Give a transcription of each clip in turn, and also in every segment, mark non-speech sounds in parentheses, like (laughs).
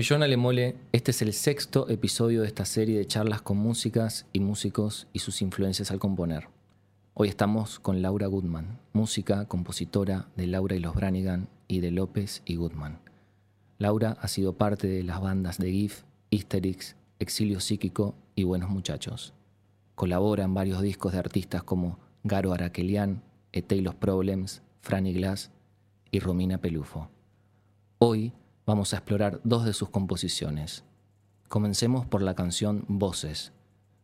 Soy John este es el sexto episodio de esta serie de charlas con músicas y músicos y sus influencias al componer. Hoy estamos con Laura Goodman, música, compositora de Laura y los Branigan y de López y Goodman. Laura ha sido parte de las bandas de GIF, Histerix, Exilio Psíquico y Buenos Muchachos. Colabora en varios discos de artistas como Garo Araquelian, E. Los Problems, Franny Glass y Romina Pelufo. Hoy vamos a explorar dos de sus composiciones. Comencemos por la canción Voces,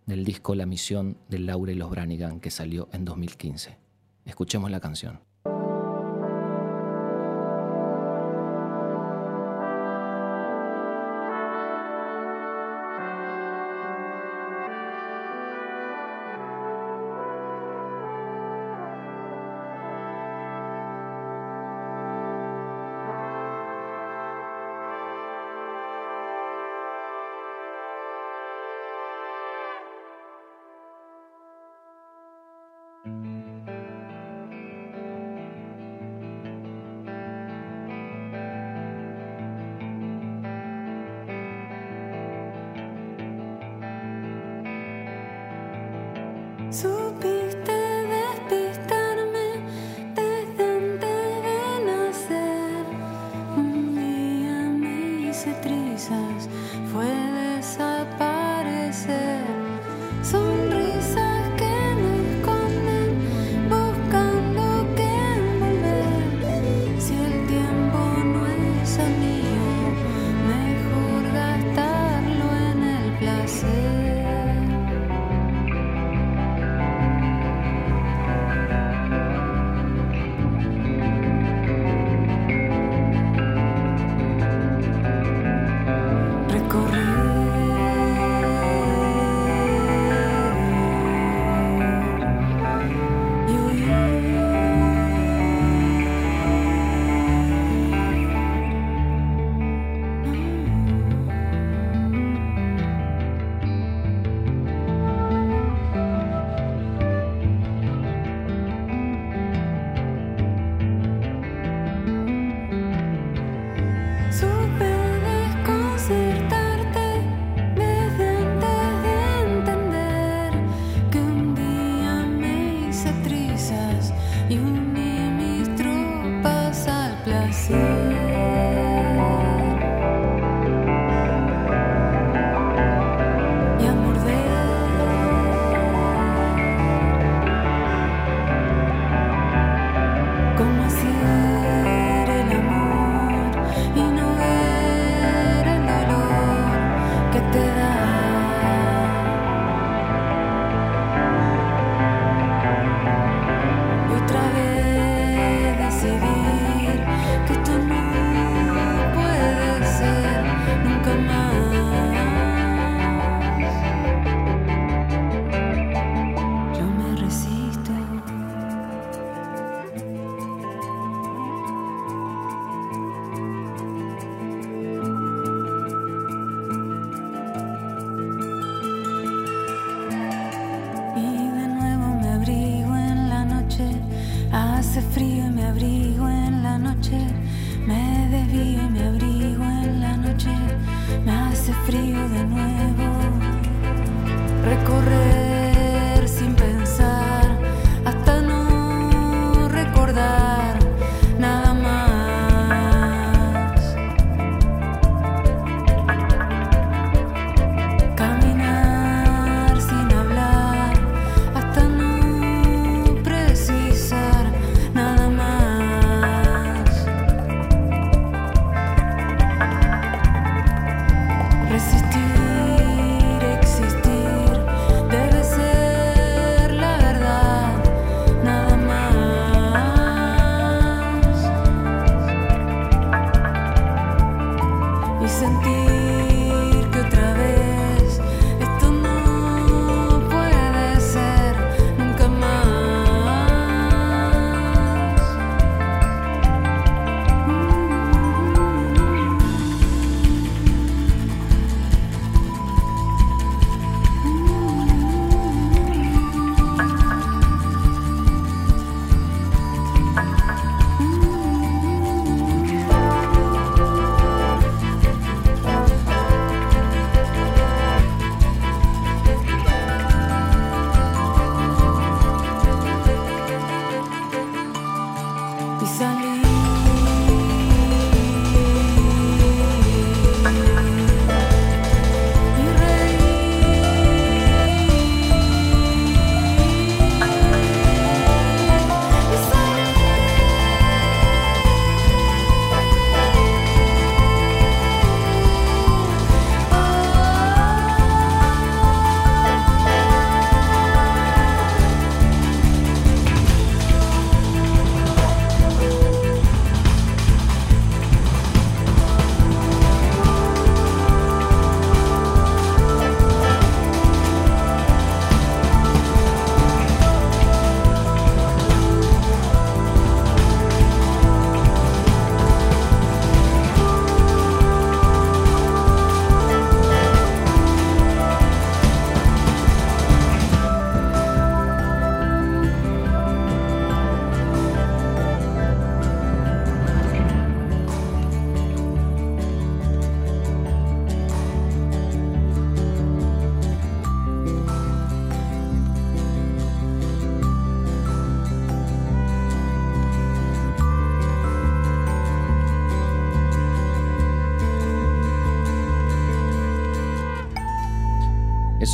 del disco La Misión de Laura y los Branigan, que salió en 2015. Escuchemos la canción.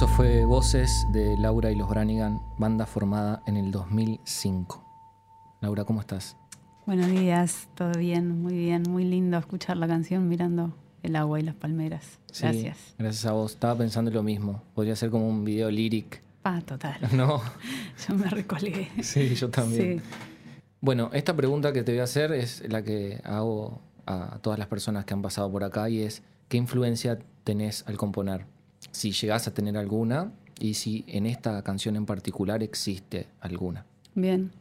Eso fue Voces de Laura y los Branigan, banda formada en el 2005. Laura, ¿cómo estás? Buenos días, todo bien, muy bien, muy lindo escuchar la canción mirando el agua y las palmeras. Sí, Gracias. gracias a vos. Estaba pensando lo mismo. Podría ser como un video lyric. Ah, total. (laughs) No, (laughs) Yo me recolgué. sí, yo también. Sí. Bueno, esta pregunta que te voy a hacer es la que hago a todas las personas que han pasado por acá y es, ¿qué influencia tenés al componer? Si llegás a tener alguna y si en esta canción en particular existe alguna. Bien.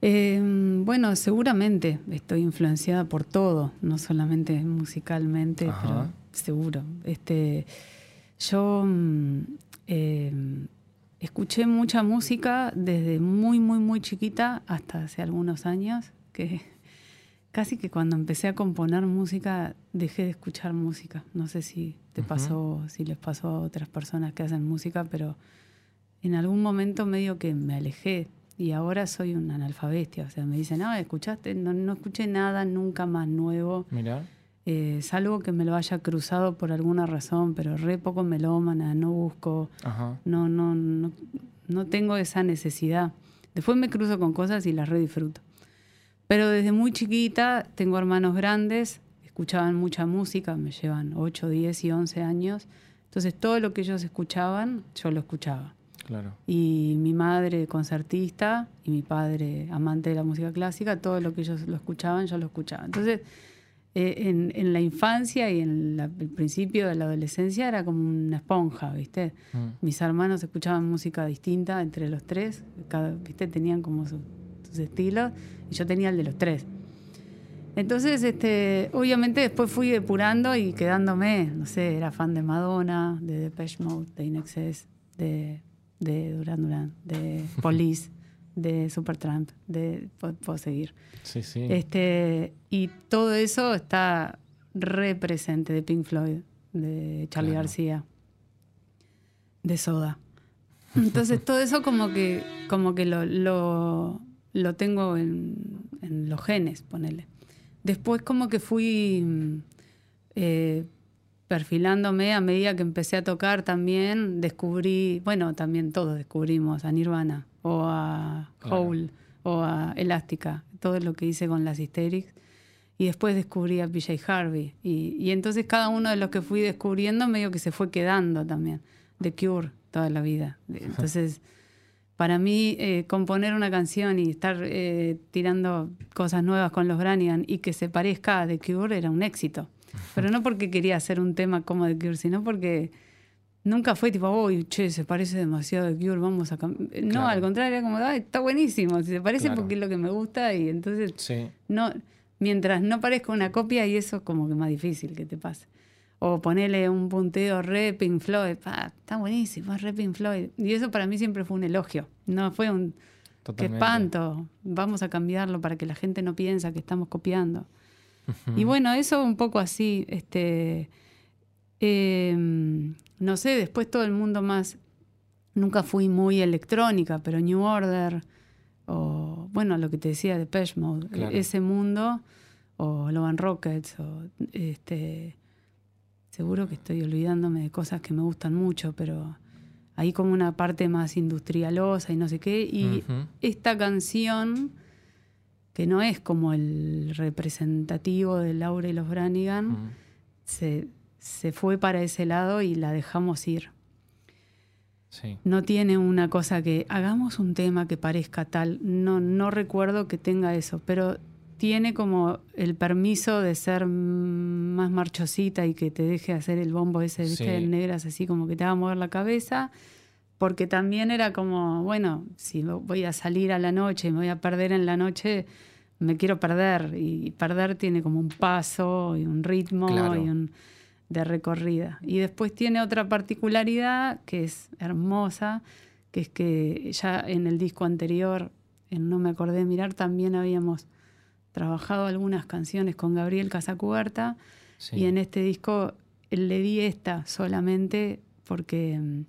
Eh, bueno, seguramente estoy influenciada por todo, no solamente musicalmente, Ajá. pero seguro. Este, yo mm, eh, escuché mucha música desde muy, muy, muy chiquita hasta hace algunos años, que casi que cuando empecé a componer música dejé de escuchar música. No sé si te pasó, si les pasó a otras personas que hacen música, pero en algún momento medio que me alejé y ahora soy un analfabestia. O sea, me dicen, no, escuchaste, no, no escuché nada nunca más nuevo, Mira. eh, salvo que me lo haya cruzado por alguna razón, pero re poco melómana, no busco, Ajá. no, no, no, no tengo esa necesidad. Después me cruzo con cosas y las re disfruto. Pero desde muy chiquita tengo hermanos grandes, escuchaban mucha música, me llevan 8, 10 y 11 años. Entonces todo lo que ellos escuchaban, yo lo escuchaba. Claro. Y mi madre concertista y mi padre amante de la música clásica, todo lo que ellos lo escuchaban, yo lo escuchaba. Entonces, eh, en, en la infancia y en la- el principio de la adolescencia era como una esponja, ¿viste? Mm. Mis hermanos escuchaban música distinta entre los tres, cada, ¿viste? Tenían como su- sus estilos y yo tenía el de los tres. Entonces, este, obviamente después fui depurando y quedándome, no sé, era fan de Madonna, de Depeche Mode, de Inexcess, de, de Duran Duran, de (laughs) Police, de Supertramp, de, puedo, puedo seguir. Sí, sí. Este, y todo eso está re presente de Pink Floyd. de Charlie Claro. García, de Soda. Entonces (laughs) todo eso como que, como que lo, lo, lo tengo en, en los genes, ponele. Después como que fui mm, eh, perfilándome a medida que empecé a tocar también, descubrí, bueno, también todos descubrimos a Nirvana o a Claro. Hole o a Elástica, todo lo que hice con las Hysterics. Y después descubrí a PJ Harvey. Y, y entonces cada uno de los que fui descubriendo medio que se fue quedando también. The Cure toda la vida. (laughs) Entonces, para mí, eh, componer una canción y estar eh, tirando cosas nuevas con los Branigan y que se parezca a The Cure era un éxito. Pero no porque quería hacer un tema como The Cure, sino porque nunca fue tipo, uy, che, se parece demasiado a The Cure, vamos a cambiar. No, Claro. al contrario, era como, ay, está buenísimo, si se parece Claro. porque es lo que me gusta y entonces Sí, no, mientras no parezca una copia y eso es como que más difícil que te pase. O ponerle un punteo re Pink Floyd, pa, está buenísimo, es re Pink Floyd. Y eso para mí siempre fue un elogio, no fue un, qué espanto, vamos a cambiarlo para que la gente no piensa que estamos copiando. Y bueno, eso un poco así, este, eh, no sé, después todo el mundo más, nunca fui muy electrónica, pero New Order, o bueno, lo que te decía de Mode, Claro. ese mundo, o Lovan Rockets, o este, seguro que estoy olvidándome de cosas que me gustan mucho, pero hay como una parte más industrialosa y no sé qué, y esta canción que no es como el representativo de Laura y los Branigan, se, se fue para ese lado y la dejamos ir. Sí. No tiene una cosa que hagamos un tema que parezca tal. No, no recuerdo que tenga eso, pero tiene como el permiso de ser más marchosita y que te deje hacer el bombo ese, ¿viste? Sí. En negras, así como que te haga mover la cabeza. Porque también era como, bueno, si voy a salir a la noche y me voy a perder en la noche, me quiero perder. Y perder tiene como un paso y un ritmo Claro. y un de recorrida. Y después tiene otra particularidad que es hermosa, que es que ya en el disco anterior, en No me acordé de mirar, también habíamos trabajado algunas canciones con Gabriel Casacuberta sí. y en este disco le di esta solamente porque mm,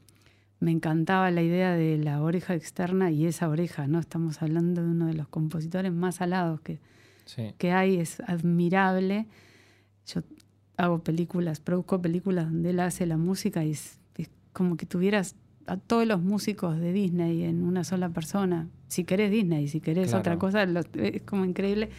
me encantaba la idea de la oreja externa y esa oreja, ¿no? Estamos hablando de uno de los compositores más alados que, Sí. que hay, es admirable. Yo hago películas, produzco películas donde él hace la música y es, es como que tuvieras a todos los músicos de Disney en una sola persona. Si querés Disney, si querés Claro. otra cosa, lo- es como increíble.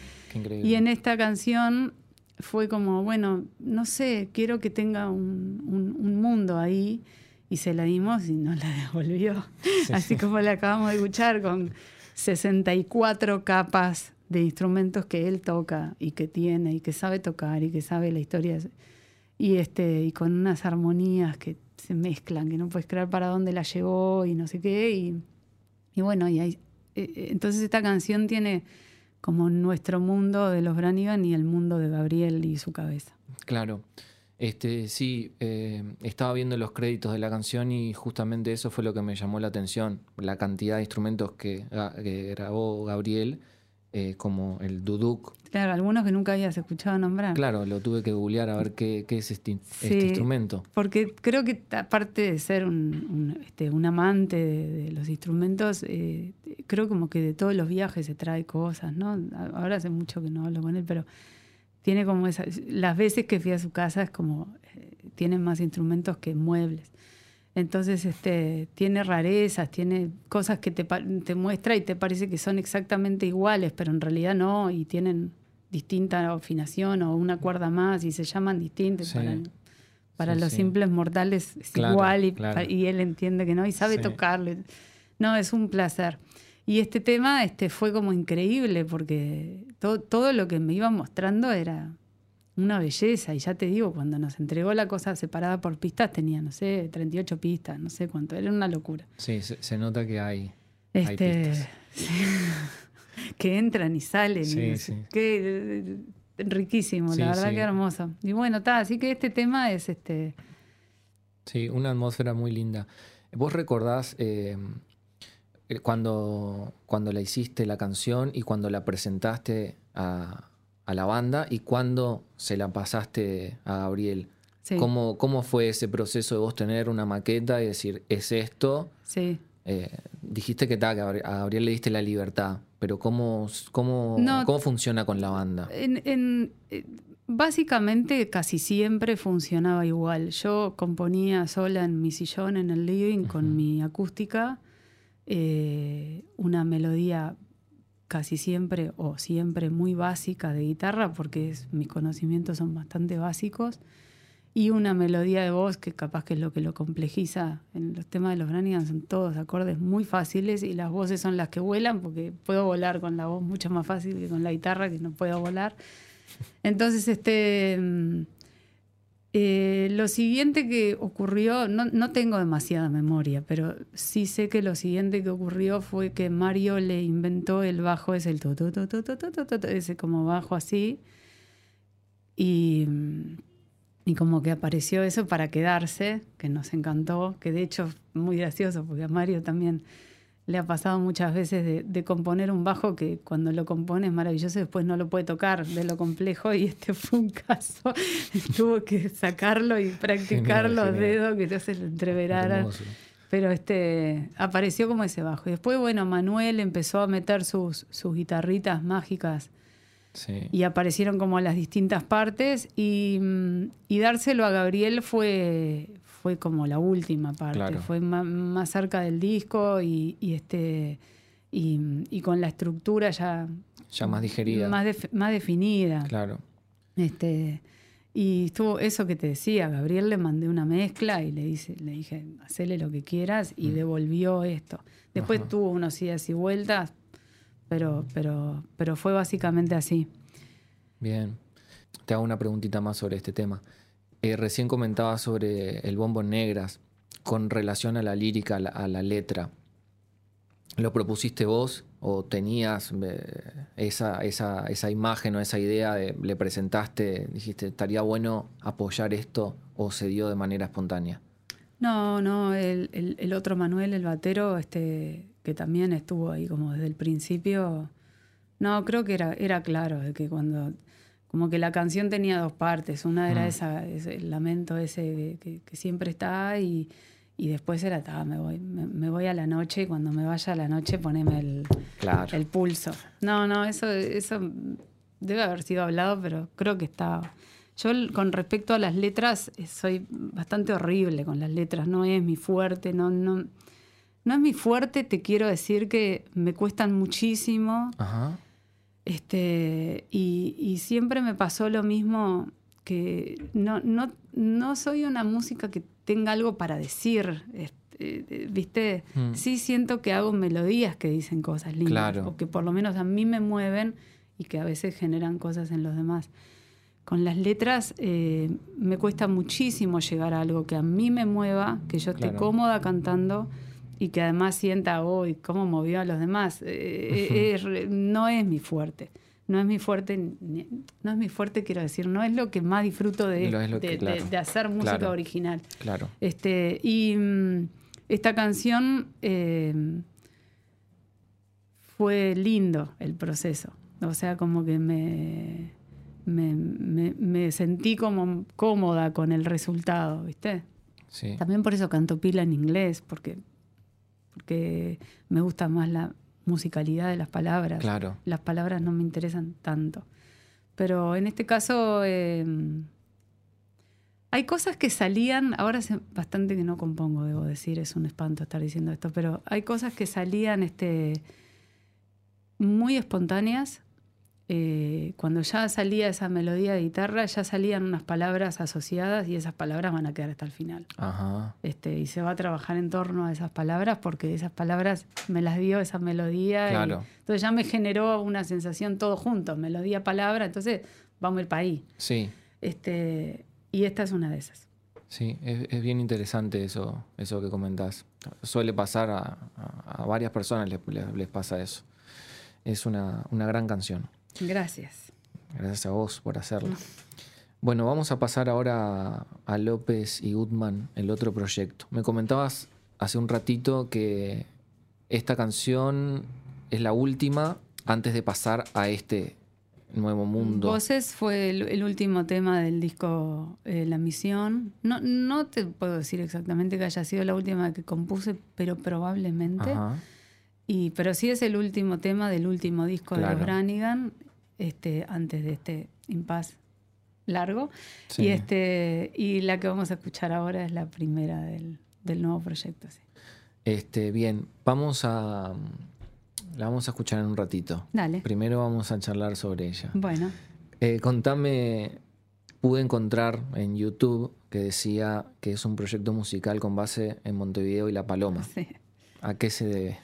Y en esta canción fue como, bueno, no sé, quiero que tenga un, un- un mundo ahí. Y se la dimos y nos la (laughs) devolvió. Así como la acabamos de escuchar con 64 capas de instrumentos que él toca y que tiene y que sabe tocar y que sabe la historia. Y, este, y con unas armonías que se mezclan, que no puedes creer para dónde la llevó y no sé qué. Y, bueno, y eh, eh, entonces esta canción tiene como nuestro mundo de los Branigan y el mundo de Gabriel y su cabeza. Claro. Este, sí, eh, estaba viendo los créditos de la canción y justamente eso fue lo que me llamó la atención, la cantidad de instrumentos que, que grabó Gabriel, eh, como el duduk. Claro, algunos que nunca habías escuchado nombrar. Claro, lo tuve que googlear a ver qué, qué es este, este Sí. instrumento. Porque creo que aparte de ser un, un, este, un amante de, de los instrumentos, eh, creo como que de todos los viajes se trae cosas, ¿no? Ahora hace mucho que no hablo con él, pero tiene como esas... Las veces que fui a su casa es como... eh, tiene más instrumentos que muebles. Entonces, este, tiene rarezas, tiene cosas que te, te muestra y te parece que son exactamente iguales, pero en realidad no, y tienen distinta afinación o una cuerda más y se llaman distintos. Sí. Para, para Sí, los sí. simples mortales es Claro, igual y, claro. y él entiende que no y sabe tocarle. No, es un placer. Y este tema este, fue como increíble porque todo, todo lo que me iba mostrando era una belleza. Y ya te digo, cuando nos entregó la cosa separada por pistas, tenía, no sé, 38 pistas, no sé cuánto, era una locura. Sí, se, se nota que hay, hay Este, pistas. (laughs) que entran y salen. Sí, sí. qué, eh, riquísimo, Sí, la verdad que hermoso. Y bueno, está, así que este tema es este. Sí, una atmósfera muy linda. ¿Vos recordás eh, eh, cuando, cuando la hiciste la canción y cuando la presentaste a, a la banda y cuando se la pasaste a Gabriel? Sí. ¿Cómo, ¿Cómo fue ese proceso de vos tener una maqueta y decir, es esto? Sí. Eh, dijiste que, ta, que a Gabri- a Gabriel le diste la libertad, pero ¿cómo, cómo, No. ¿cómo funciona con la banda? En, en- eh, básicamente casi siempre funcionaba igual. Yo componía sola en mi sillón en el living con mi acústica eh, una melodía casi siempre o siempre muy básica de guitarra porque mis conocimientos son bastante básicos y una melodía de voz que capaz que es lo que lo complejiza. En los temas de los Brannigan son todos acordes muy fáciles y las voces son las que vuelan porque puedo volar con la voz mucho más fácil que con la guitarra que no puedo volar. Entonces, este, mm, eh, lo siguiente que ocurrió, no, no, tengo demasiada memoria, pero sí sé que lo siguiente que ocurrió fue que Mario le inventó el bajo, es el ese como bajo así, y, y, como que apareció eso para quedarse, que nos encantó, que de hecho muy gracioso, porque a Mario también le ha pasado muchas veces de, de componer un bajo que cuando lo compone es maravilloso, después no lo puede tocar de lo complejo y este fue un caso, (laughs) tuvo que sacarlo y practicar Genial, los genial. dedos que no se le entreveraran. Pero este apareció como ese bajo. Y después, bueno, Manuel empezó a meter sus, sus guitarritas mágicas Sí. y aparecieron como las distintas partes. Y, mm, y dárselo a Gabriel fue, fue como la última parte. Claro. Fue ma- más, cerca del disco y, y este y, y con la estructura ya Ya más digerida. más, más definida. Claro. Este, y estuvo eso que te decía, Gabriel le mandé una mezcla y le, dice, le dije, hacele lo que quieras y devolvió esto. Después Mm. Ajá. tuvo unos idas y vueltas, pero, pero, pero fue básicamente así. Bien. Te hago una preguntita más sobre este tema. Eh, recién comentabas sobre el bombo negras con relación a la lírica, a la, letra. ¿Lo propusiste vos o tenías eh, esa, esa, esa imagen o esa idea, de, le presentaste, dijiste, estaría bueno apoyar esto o se dio de manera espontánea? No, no, el, el- el otro Manuel, el batero, este, que también estuvo ahí como desde el principio. No, creo que era, era claro, de que cuando. Como que la canción tenía dos partes. Una era Mm. esa, ese el lamento ese que, que- que siempre está y, y después era, "Ta, me, voy, me, me voy a la noche y cuando me vaya a la noche poneme el, Claro. el pulso. No, no, eso, eso debe haber sido hablado, pero creo que está. Yo con respecto a las letras eh, soy bastante horrible con las letras, no es mi fuerte, no, no, no es mi fuerte, te quiero decir que me cuestan muchísimo. Ajá. Este, y, y siempre me pasó lo mismo que no, no, no soy una música que tenga algo para decir. este, eh, ¿Viste? Mm. Sí siento que hago melodías que dicen cosas lindas. Claro. O que por lo menos a mí me mueven y que a veces generan cosas en los demás. Con las letras eh, me cuesta muchísimo llegar a algo que a mí me mueva, que yo esté Claro. cómoda cantando y que además sienta, uy, cómo movió a los demás. Eh, eh, es no es mi fuerte. No es mi fuerte, ni- no es mi fuerte, quiero decir, no es lo que más disfruto de, que- de- de- claro. de hacer música Claro. original. Claro. Este, y mm, esta canción eh, fue lindo el proceso. O sea, como que me, me, me- me sentí como cómoda con el resultado, ¿viste? Sí. También por eso canto pila en inglés, porque, porque me gusta más la musicalidad de las palabras. Claro. Las palabras no me interesan tanto. Pero en este caso eh, hay cosas que salían, ahora hace bastante que no compongo, debo decir, es un espanto estar diciendo esto, pero hay cosas que salían este, muy espontáneas. Eh, cuando ya salía esa melodía de guitarra, ya salían unas palabras asociadas y esas palabras van a quedar hasta el final. Ajá. Este, y se va a trabajar en torno a esas palabras porque esas palabras me las dio esa melodía. y Claro. entonces ya me generó una sensación todo junto, melodía, palabra, entonces vamos el país. Sí. Este, y esta es una de esas. Sí, es, es bien interesante eso, eso que comentás. Suele pasar a, a- a varias personas, les, les- les pasa eso. Es una, una gran canción. Gracias. Gracias a vos por hacerla. Bueno, vamos a pasar ahora a, a López y Goodman, el otro proyecto. Me comentabas hace un ratito que esta canción es la última antes de pasar a este Nuevo Mundo. Voces fue el, el último tema del disco eh, La Misión. No, no te puedo decir exactamente que haya sido la última que compuse, pero probablemente. Ajá. Y, pero sí es el último tema del último disco de los Branigan, este, antes de este impas largo. Sí. Y, este, y la que vamos a escuchar ahora es la primera del, del nuevo proyecto. sí. Este, bien, vamos a. La vamos a escuchar en un ratito. Dale. Primero vamos a charlar sobre ella. Bueno, Eh, contame, pude encontrar en YouTube que decía que es un proyecto musical con base en Montevideo y La Paloma. sí. ¿A qué se debe?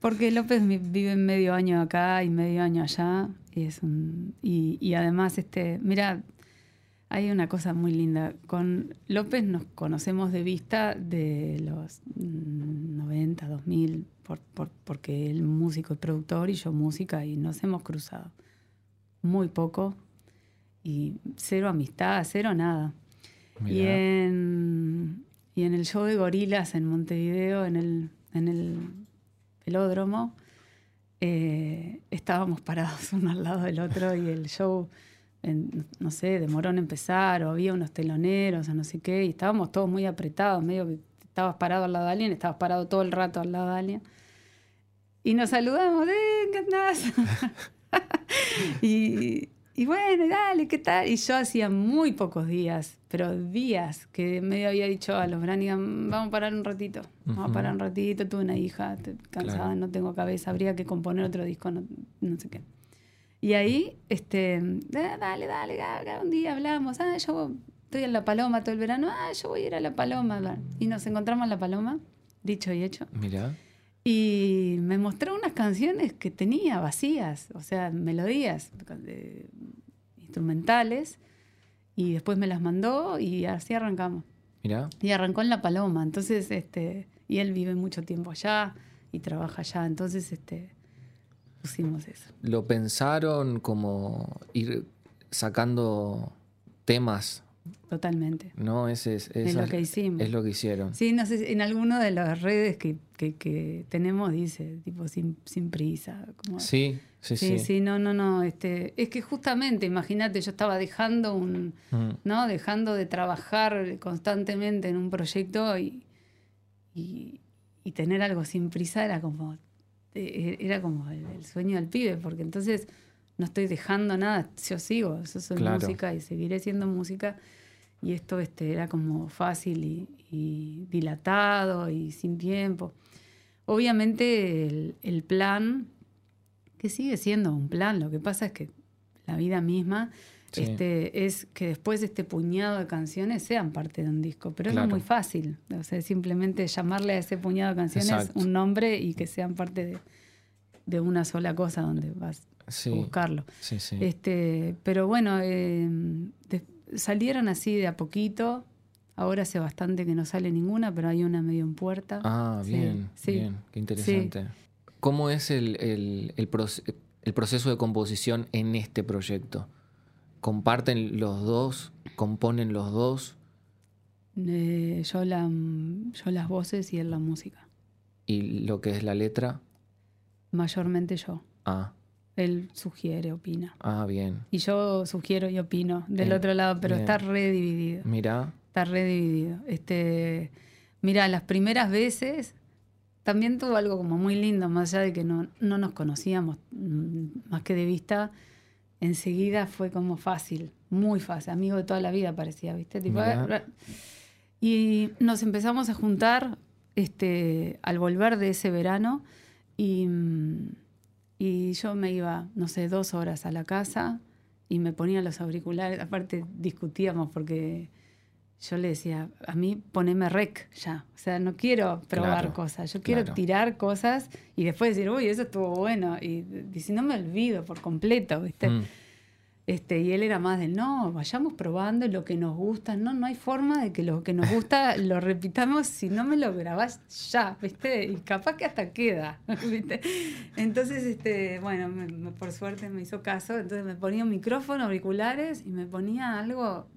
Porque López vive medio año acá y medio año allá. Y, es un, y, y además, este, mira, hay una cosa muy linda. Con López nos conocemos de vista de los mm, 90, 2000, por, por- porque él músico y productor y yo música y nos hemos cruzado. Muy poco y cero amistad, cero nada. Y en, y en el show de gorilas en Montevideo, en el, en el velódromo, eh, estábamos parados (laughs) uno al lado del otro y el show, no sé, demoró en empezar o había unos teloneros o no sé qué, y estábamos todos muy apretados, medio que estabas parado al lado de alguien, estabas parado todo el rato al lado de alguien. Y nos saludamos, ¡eh, qué andás! (laughs) y, y bueno, dale, ¿qué tal? Y yo hacía muy pocos días, pero días, que medio había dicho a los Branigan, vamos a parar un ratito, vamos a parar un ratito, tuve una hija, cansada, Claro. no tengo cabeza, habría que componer otro disco, no, no sé qué. Y ahí, este, "Ah, dale, dale, ah, un día hablamos, ah, yo estoy en La Paloma todo el verano, ah, yo voy a ir a La Paloma. Y nos encontramos en La Paloma, dicho y hecho. Mirá. Y me mostró unas canciones que tenía vacías, o sea, melodías instrumentales, y después me las mandó y así arrancamos. Mirá. Y arrancó en La Paloma, entonces, este, y él vive mucho tiempo allá y trabaja allá, entonces, este, pusimos eso. ¿Lo pensaron como ir sacando temas? Totalmente. ¿No? Ese es, Es esa lo que hicimos. Es lo que hicieron. Sí, no sé, en alguna de las redes que, que- que tenemos dice, tipo, sin, sin prisa. Como, Sí, sí, sí, sí. sí, no, no, no. Este, es que justamente, imagínate, yo estaba dejando un, Mm, ¿no? Dejando de trabajar constantemente en un proyecto y, y, y tener algo sin prisa era como, eh, era como el, el sueño del pibe, porque entonces no estoy dejando nada, yo sigo, yo soy Claro. música y seguiré siendo música. Y esto este, era como fácil y, y dilatado y sin tiempo. Obviamente el, el plan, que sigue siendo un plan, lo que pasa es que la vida misma Sí. este, es que después este puñado de canciones sean parte de un disco. Pero Claro. es muy fácil. O sea, simplemente llamarle a ese puñado de canciones Exacto. un nombre y que sean parte de, de una sola cosa donde vas Sí, a buscarlo. sí. Este, pero bueno, eh, de- salieron así de a poquito. Ahora hace bastante que no sale ninguna, pero hay una medio en puerta. Ah, Sí, bien, sí. bien, qué interesante. ¿Cómo es el, el- el proce- el proceso de composición en este proyecto? ¿Comparten los dos? ¿Componen los dos? Eh, yo, la, yo las voces y él la música. ¿Y lo que es la letra? Mayormente yo. Ah, Él sugiere, opina. ah, bien. Y yo sugiero y opino del Bien, otro lado, pero bien. está redividido. Mira, Está redividido. Este, mira, las primeras veces también tuvo algo como muy lindo, más allá de que no, no nos conocíamos mm, más que de vista. Enseguida fue como fácil, muy fácil, amigo de toda la vida parecía, ¿viste? Tipo, Mirá. "Ah, ah". y nos empezamos a juntar este, al volver de ese verano y, mm, y yo me iba, no sé, dos horas a la casa y me ponía los auriculares. Aparte discutíamos porque yo le decía, a mí poneme rec ya. O sea, no quiero probar Claro, cosas, yo quiero claro. tirar cosas y después decir, uy, eso estuvo bueno. Y dice, no me olvido por completo, ¿viste? Mm, Este, y él era más del, no, vayamos probando lo que nos gusta. No, no hay forma de que lo que nos gusta (laughs) lo repitamos si no me lo grabás ya, ¿viste? Y capaz que hasta queda, (laughs) ¿viste? Entonces, este, bueno, me- me- por suerte me hizo caso. Entonces me ponía un micrófono, auriculares y me ponía algo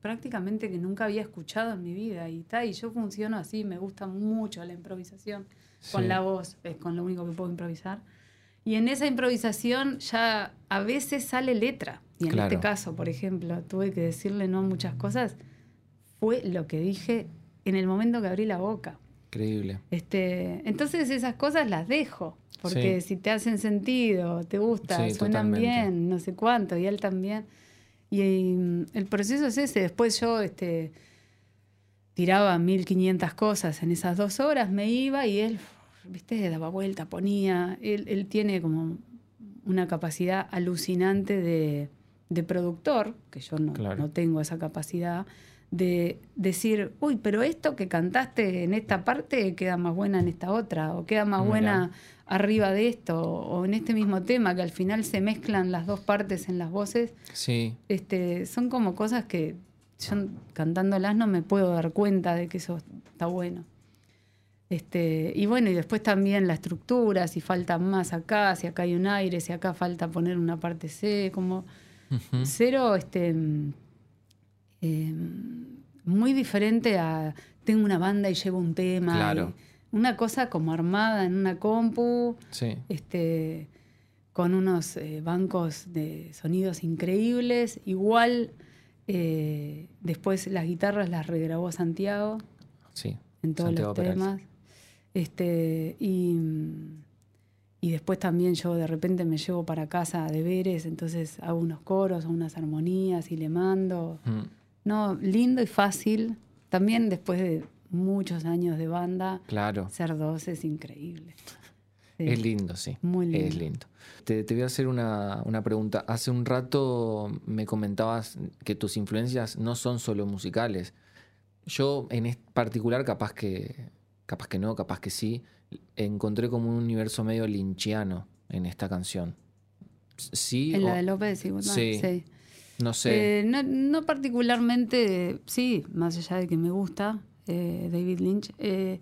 prácticamente que nunca había escuchado en mi vida. Y, ta, y yo funciono así, me gusta mucho la improvisación con Sí. la voz, es con lo único que puedo improvisar. Y en esa improvisación ya a veces sale letra. Y en Claro. este caso, por ejemplo, tuve que decirle no a muchas cosas. Fue lo que dije en el momento que abrí la boca. Increíble. Este, entonces esas cosas las dejo, porque Sí. si te hacen sentido, te gusta, Sí, suenan totalmente. bien, no sé cuánto, y él también. Y, mm, el proceso es ese. Después yo este, tiraba 1500 cosas en esas dos horas, me iba y él, viste, daba vuelta, ponía. Él, él tiene como una capacidad alucinante de, de productor, que yo no, Claro. no tengo esa capacidad, de decir, uy, pero esto que cantaste en esta parte queda más buena en esta otra, o queda más Mirá. buena arriba de esto, o en este mismo tema, que al final se mezclan las dos partes en las voces, Sí, este, son como cosas que yo cantándolas no me puedo dar cuenta de que eso está bueno. Este, y bueno, y después también la estructura, si falta más acá, si acá hay un aire, si acá falta poner una parte C, como Cero, este, mm, eh, muy diferente a tengo una banda y llevo un tema. Claro. una cosa como armada en una compu, sí. este, con unos eh, bancos de sonidos increíbles. Igual eh, después las guitarras las regrabó Santiago Sí. en todos Santiago los temas. Este, y, y después también yo de repente me llevo para casa deberes, entonces hago unos coros, unas armonías y le mando. Mm, No, lindo y fácil. También después de muchos años de banda, Claro. ser dos es increíble. (laughs) Sí. Es lindo, sí. Muy lindo. Es lindo. Te, te voy a hacer una, una pregunta. Hace un rato me comentabas que tus influencias no son solo musicales. Yo en particular, capaz que, capaz que no, capaz que sí, encontré como un universo medio linchiano en esta canción. Sí, En la de López Guzmán, sí. sí. no sé. Eh, no, no particularmente, sí, más allá de que me gusta eh, David Lynch. eh,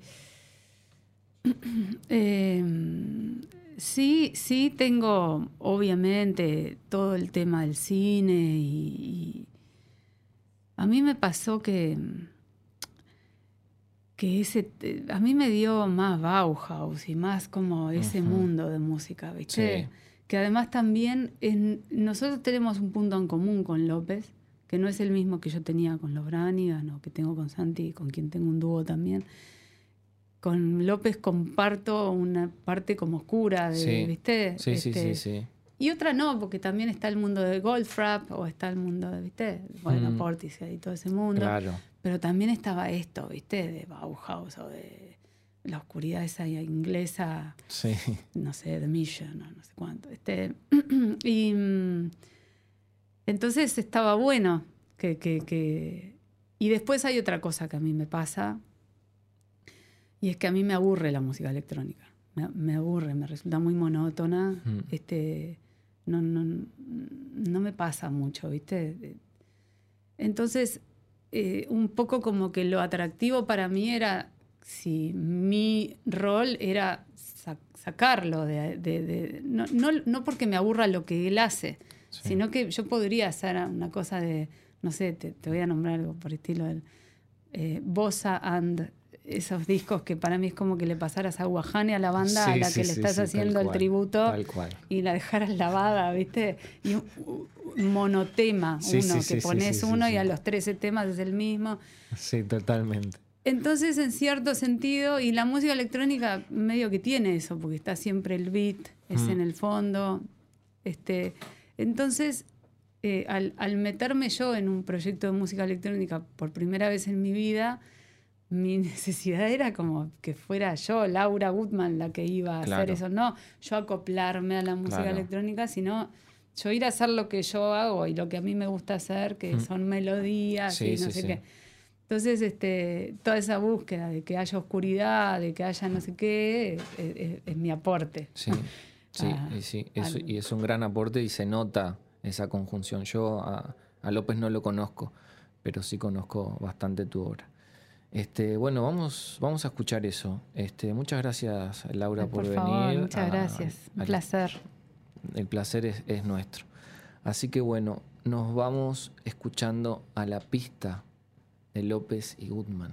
eh, (clears throat) sí, sí tengo, obviamente, todo el tema del cine y, y a mí me pasó que que ese a mí me dio más Bauhaus y más como ese Ujú. mundo de música, ¿viste? Sí. que además también en- nosotros tenemos un punto en común con López, que no es el mismo que yo tenía con los Branigan o que tengo con Santi, con quien tengo un dúo también. Con López comparto una parte como oscura, de, Sí. ¿viste? Sí, sí, Este, sí, sí. Y otra no, porque también está el mundo de Goldfrapp o está el mundo de, ¿viste? Bueno, Mm. Portishead y todo ese mundo. Claro. Pero también estaba esto, ¿viste? De Bauhaus o de la oscuridad esa inglesa Sí. no sé, The Mission, o no sé cuánto. Este, (clears throat) y mm, entonces estaba bueno que, que- que- Y después hay otra cosa que a mí me pasa, y es que a mí me aburre la música electrónica. Me, me aburre, me resulta muy monótona. Mm. Este, no, no, no me pasa mucho, ¿viste? Entonces, eh, un poco como que lo atractivo para mí era si mi rol era sa- sacarlo de, de- de- no, no, no porque me aburra lo que él hace, Sí. sino que yo podría hacer una cosa de, no sé, te, te voy a nombrar algo por estilo del eh, Bossa and esos discos que para mí es como que le pasaras a Guajane a la banda a la sí, que le sí, estás haciendo el cual, tributo y la dejaras lavada, ¿viste? Y un, un monotema, uno, que pones uno y a los 13 temas es el mismo. Sí, totalmente. Entonces, en cierto sentido, y la música electrónica medio que tiene eso, porque está siempre el beat, es Mm. en el fondo. Este, entonces, eh, al, al meterme yo en un proyecto de música electrónica por primera vez en mi vida, mi (laughs) necesidad era como que fuera yo, Laura Gutman, la que iba a hacer eso. No yo acoplarme a la música Claro. electrónica, sino yo ir a hacer lo que yo hago y lo que a mí me gusta hacer, que Mm. son melodías Sí, y no sí, sé sí. qué. Entonces, este, toda esa búsqueda de que haya oscuridad, de que haya no sé qué, es, es- es mi aporte. Sí, sí, Ah, y, sí es, al- y es un gran aporte y se nota esa conjunción. Yo a, a López no lo conozco, pero sí conozco bastante tu obra. Este, bueno, vamos, vamos a escuchar eso. Este, muchas gracias, Laura, por, por favor, venir. muchas a- gracias. Un placer. el placer es, es nuestro. Así que bueno, nos vamos escuchando a la pista de López y Goodman.